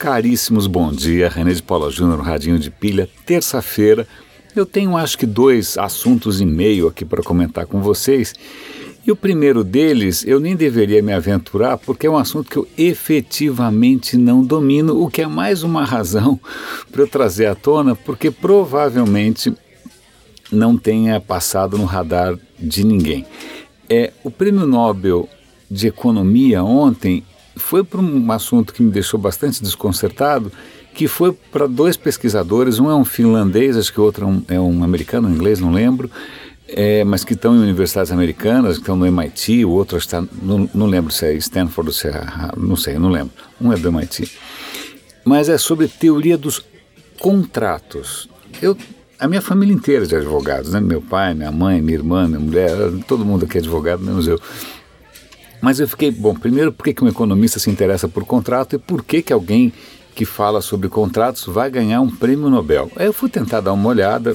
caríssimos, bom dia. René de Paula Júnior, Radinho de Pilha, terça-feira. Eu tenho acho que dois assuntos e meio aqui para comentar com vocês. E o primeiro deles eu nem deveria me aventurar porque é um assunto que eu efetivamente não domino, o que é mais uma razão para eu trazer à tona, porque provavelmente não tenha passado no radar de ninguém. É o Prêmio Nobel de Economia ontem foi para um assunto que me deixou bastante desconcertado, que foi para dois pesquisadores, um é um finlandês, acho que o outro é um, é um americano, um inglês, não lembro, é, mas que estão em universidades americanas, que estão no MIT, o outro está, não, não lembro se é Stanford ou se é, não sei, não lembro, um é do MIT. Mas é sobre teoria dos contratos. Eu, a minha família inteira é de advogados, né? meu pai, minha mãe, minha irmã, minha mulher, todo mundo aqui é advogado, menos eu. Mas eu fiquei, bom, primeiro, por que, que um economista se interessa por contrato e por que, que alguém que fala sobre contratos vai ganhar um prêmio Nobel? Aí eu fui tentar dar uma olhada,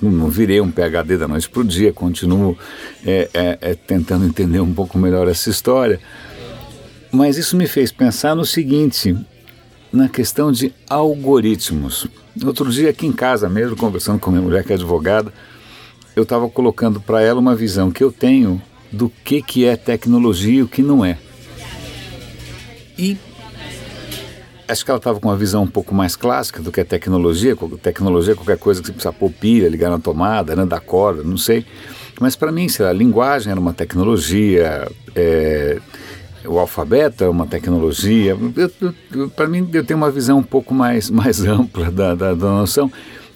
não virei um PhD da noite para o dia, continuo é, é, é, tentando entender um pouco melhor essa história. Mas isso me fez pensar no seguinte, na questão de algoritmos. Outro dia aqui em casa mesmo, conversando com minha mulher que é advogada, eu estava colocando para ela uma visão que eu tenho do que, que é tecnologia e o que não é. E acho que ela estava com uma visão um pouco mais clássica do que é tecnologia. Tecnologia é qualquer coisa que você precisa pôr pilha, ligar na tomada, né, dar corda, não sei. Mas para mim, sei lá, a linguagem era uma tecnologia, é, o alfabeto é uma tecnologia. Para mim, eu tenho uma visão um pouco mais, mais ampla da, da, da noção.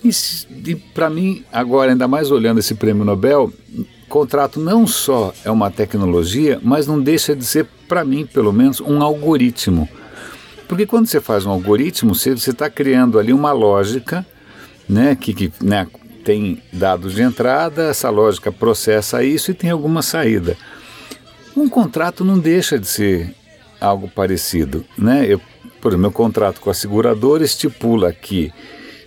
E, e para mim, agora, ainda mais olhando esse prêmio Nobel, contrato não só é uma tecnologia, mas não deixa de ser, para mim, pelo menos, um algoritmo. Porque quando você faz um algoritmo, você está criando ali uma lógica né, que, que né, tem dados de entrada, essa lógica processa isso e tem alguma saída. Um contrato não deixa de ser algo parecido. Né? Eu, por exemplo, meu contrato com a seguradora estipula que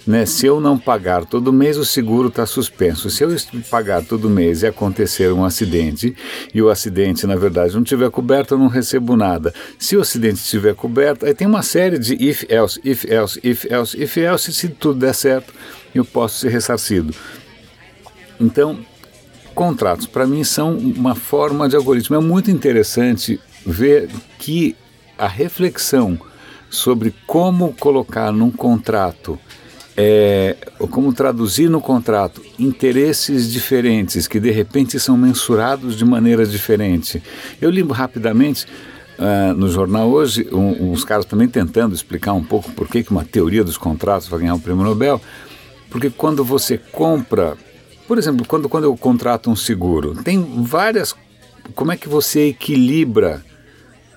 né? Se eu não pagar todo mês, o seguro está suspenso. Se eu pagar todo mês e acontecer um acidente e o acidente, na verdade, não tiver coberto, eu não recebo nada. Se o acidente estiver coberto, aí tem uma série de if else, if else, if else, if else, se tudo der certo, eu posso ser ressarcido. Então, contratos para mim são uma forma de algoritmo. É muito interessante ver que a reflexão sobre como colocar num contrato é, como traduzir no contrato interesses diferentes que de repente são mensurados de maneira diferente. Eu li rapidamente uh, no jornal hoje um, uns caras também tentando explicar um pouco por que, que uma teoria dos contratos vai ganhar o prêmio Nobel, porque quando você compra, por exemplo, quando, quando eu contrato um seguro, tem várias. Como é que você equilibra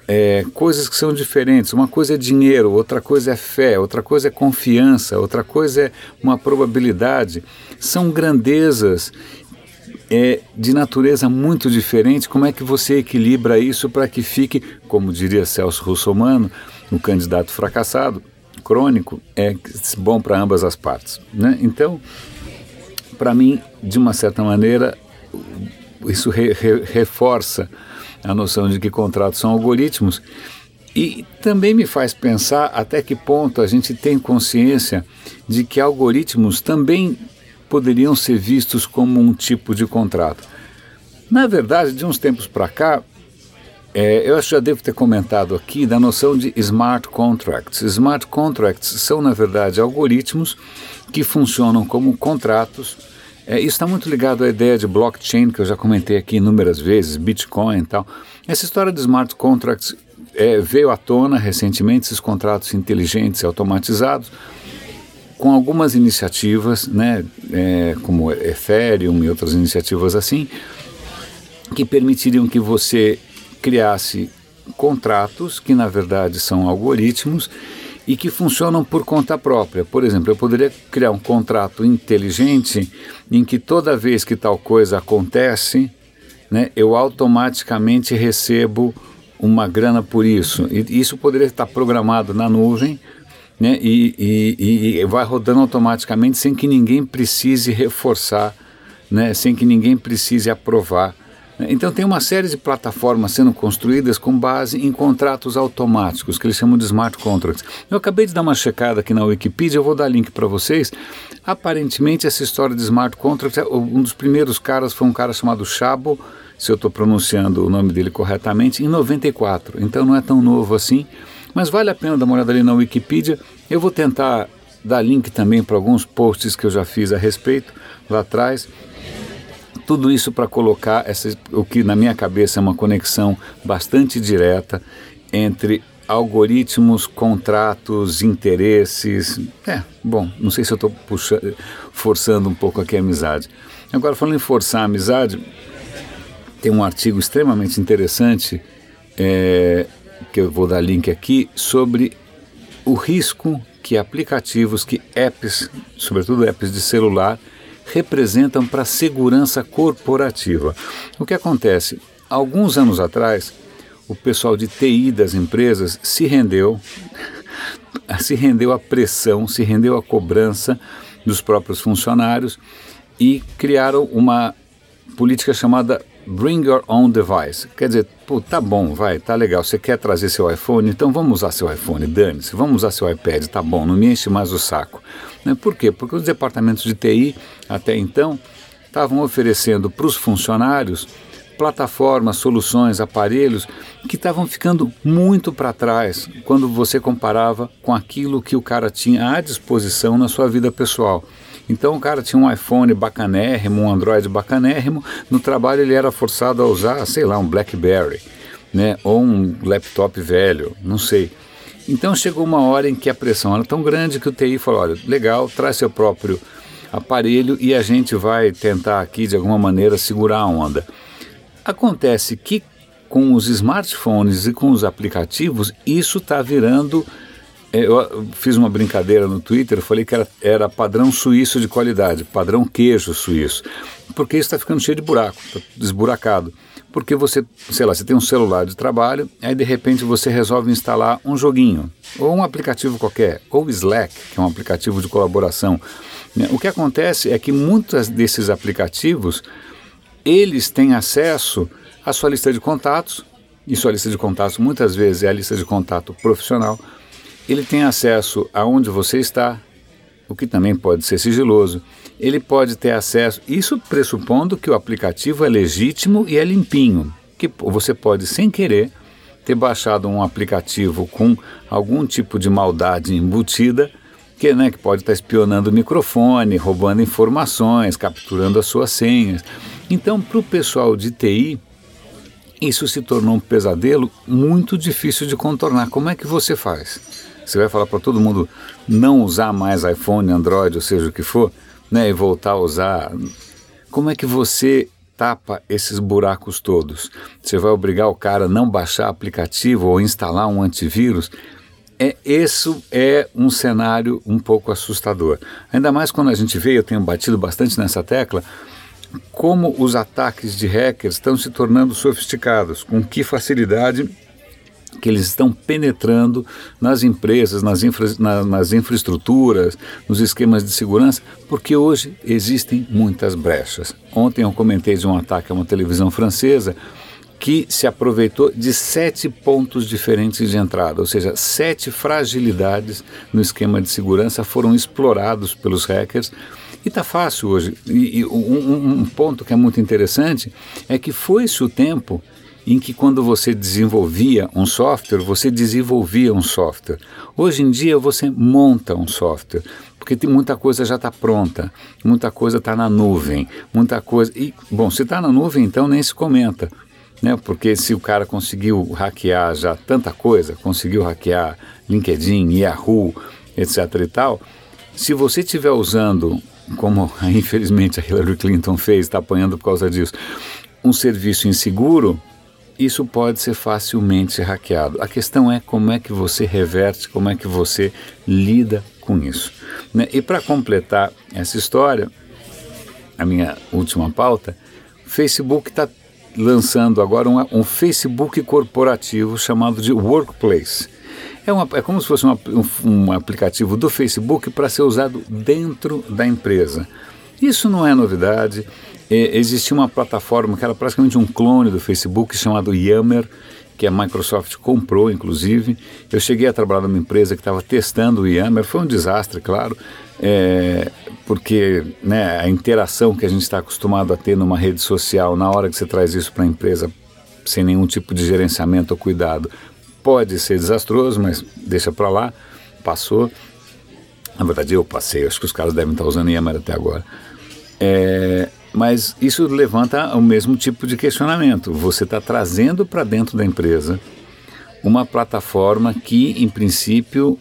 é, coisas que são diferentes. Uma coisa é dinheiro, outra coisa é fé, outra coisa é confiança, outra coisa é uma probabilidade. São grandezas é, de natureza muito diferente. Como é que você equilibra isso para que fique, como diria Celso Russomano, um candidato fracassado, crônico, é bom para ambas as partes. Né? Então, para mim, de uma certa maneira, isso re, re, reforça a noção de que contratos são algoritmos e também me faz pensar até que ponto a gente tem consciência de que algoritmos também poderiam ser vistos como um tipo de contrato. Na verdade, de uns tempos para cá, é, eu acho que já devo ter comentado aqui da noção de smart contracts. Smart contracts são, na verdade, algoritmos que funcionam como contratos é, isso está muito ligado à ideia de blockchain, que eu já comentei aqui inúmeras vezes, Bitcoin e tal. Essa história de smart contracts é, veio à tona recentemente, esses contratos inteligentes e automatizados, com algumas iniciativas, né, é, como Ethereum e outras iniciativas assim, que permitiriam que você criasse contratos que na verdade são algoritmos e que funcionam por conta própria. Por exemplo, eu poderia criar um contrato inteligente em que toda vez que tal coisa acontece, né, eu automaticamente recebo uma grana por isso. E isso poderia estar programado na nuvem né, e, e, e vai rodando automaticamente sem que ninguém precise reforçar, né, sem que ninguém precise aprovar Então tem uma série de plataformas sendo construídas com base em contratos automáticos, que eles chamam de smart contracts. Eu acabei de dar uma checada aqui na Wikipedia, eu vou dar link para vocês. Aparentemente essa história de smart contracts, um dos primeiros caras foi um cara chamado Chabo, se eu estou pronunciando o nome dele corretamente, em 94. Então não é tão novo assim, mas vale a pena dar uma olhada ali na Wikipedia. Eu vou tentar dar link também para alguns posts que eu já fiz a respeito lá atrás. Tudo isso para colocar essa, o que na minha cabeça é uma conexão bastante direta entre algoritmos, contratos, interesses. É, bom, não sei se eu estou forçando um pouco aqui a amizade. Agora, falando em forçar a amizade, tem um artigo extremamente interessante, é, que eu vou dar link aqui, sobre o risco que aplicativos, que apps, sobretudo apps de celular, representam para a segurança corporativa. O que acontece? Alguns anos atrás, o pessoal de TI das empresas se rendeu, se rendeu à pressão, se rendeu à cobrança dos próprios funcionários e criaram uma política chamada Bring Your Own Device. Quer dizer, pô, tá bom, vai, tá legal. Você quer trazer seu iPhone? Então vamos usar seu iPhone, dane-se. Vamos usar seu iPad, tá bom, não me enche mais o saco. Né? Por quê? Porque os departamentos de TI, até então, estavam oferecendo para os funcionários plataformas, soluções, aparelhos que estavam ficando muito para trás quando você comparava com aquilo que o cara tinha à disposição na sua vida pessoal. Então o cara tinha um iPhone bacanérrimo, um Android bacanérrimo, no trabalho ele era forçado a usar, sei lá, um BlackBerry, né, ou um laptop velho, não sei. Então chegou uma hora em que a pressão era tão grande que o TI falou: olha, legal, traz seu próprio aparelho e a gente vai tentar aqui de alguma maneira segurar a onda. Acontece que com os smartphones e com os aplicativos, isso está virando eu fiz uma brincadeira no Twitter, falei que era, era padrão suíço de qualidade, padrão queijo suíço, porque isso está ficando cheio de buraco, tá desburacado. Porque você, sei lá, você tem um celular de trabalho, aí de repente você resolve instalar um joguinho, ou um aplicativo qualquer, ou Slack, que é um aplicativo de colaboração. Né? O que acontece é que muitos desses aplicativos, eles têm acesso à sua lista de contatos, e sua lista de contatos muitas vezes é a lista de contato profissional, ele tem acesso aonde você está, o que também pode ser sigiloso. Ele pode ter acesso, isso pressupondo que o aplicativo é legítimo e é limpinho, que você pode sem querer ter baixado um aplicativo com algum tipo de maldade embutida, que, né, que pode estar espionando o microfone, roubando informações, capturando as suas senhas. Então, para o pessoal de TI, isso se tornou um pesadelo muito difícil de contornar. Como é que você faz? Você vai falar para todo mundo não usar mais iPhone, Android, ou seja o que for, né, e voltar a usar. Como é que você tapa esses buracos todos? Você vai obrigar o cara a não baixar aplicativo ou instalar um antivírus? É, isso é um cenário um pouco assustador. Ainda mais quando a gente vê, eu tenho batido bastante nessa tecla, como os ataques de hackers estão se tornando sofisticados, com que facilidade que eles estão penetrando nas empresas, nas, infra, na, nas infraestruturas, nos esquemas de segurança, porque hoje existem muitas brechas. Ontem eu comentei de um ataque a uma televisão francesa que se aproveitou de sete pontos diferentes de entrada, ou seja, sete fragilidades no esquema de segurança foram explorados pelos hackers. E está fácil hoje. E, e um, um ponto que é muito interessante é que foi-se o tempo em que quando você desenvolvia um software, você desenvolvia um software. Hoje em dia você monta um software, porque tem muita coisa já está pronta, muita coisa está na nuvem, muita coisa. E, bom, se está na nuvem, então nem se comenta. Né? Porque se o cara conseguiu hackear já tanta coisa, conseguiu hackear LinkedIn, Yahoo, etc. e tal, se você estiver usando, como infelizmente a Hillary Clinton fez, está apanhando por causa disso, um serviço inseguro, isso pode ser facilmente hackeado. A questão é como é que você reverte, como é que você lida com isso. Né? E para completar essa história, a minha última pauta, o Facebook está lançando agora um, um, Facebook corporativo chamado de Workplace. É, uma, é como se fosse uma, um, um aplicativo do Facebook para ser usado dentro da empresa. Isso não é novidade. Existia uma plataforma que era praticamente um clone do Facebook chamado Yammer, que a Microsoft comprou, inclusive. Eu cheguei a trabalhar numa empresa que estava testando o Yammer, foi um desastre, claro, é, porque né, a interação que a gente está acostumado a ter numa rede social, na hora que você traz isso para a empresa, sem nenhum tipo de gerenciamento ou cuidado, pode ser desastroso, mas deixa para lá, passou. Na verdade, eu passei, acho que os caras devem estar usando Yammer até agora. É, mas isso levanta o mesmo tipo de questionamento. Você está trazendo para dentro da empresa uma plataforma que, em princípio,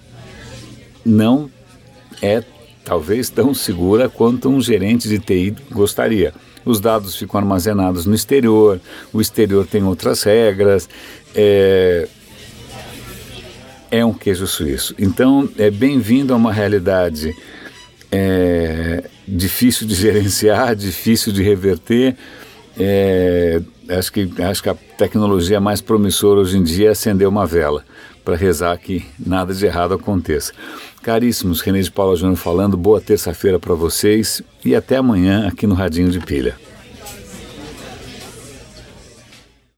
não é talvez tão segura quanto um gerente de TI gostaria. Os dados ficam armazenados no exterior, o exterior tem outras regras, é, é um queijo suíço. Então, é bem-vindo a uma realidade é, difícil de gerenciar, difícil de reverter. É, acho, que, acho que a tecnologia mais promissora hoje em dia é acender uma vela para rezar que nada de errado aconteça. Caríssimos, René de Paula Júnior falando, boa terça-feira para vocês e até amanhã aqui no Radinho de Pilha.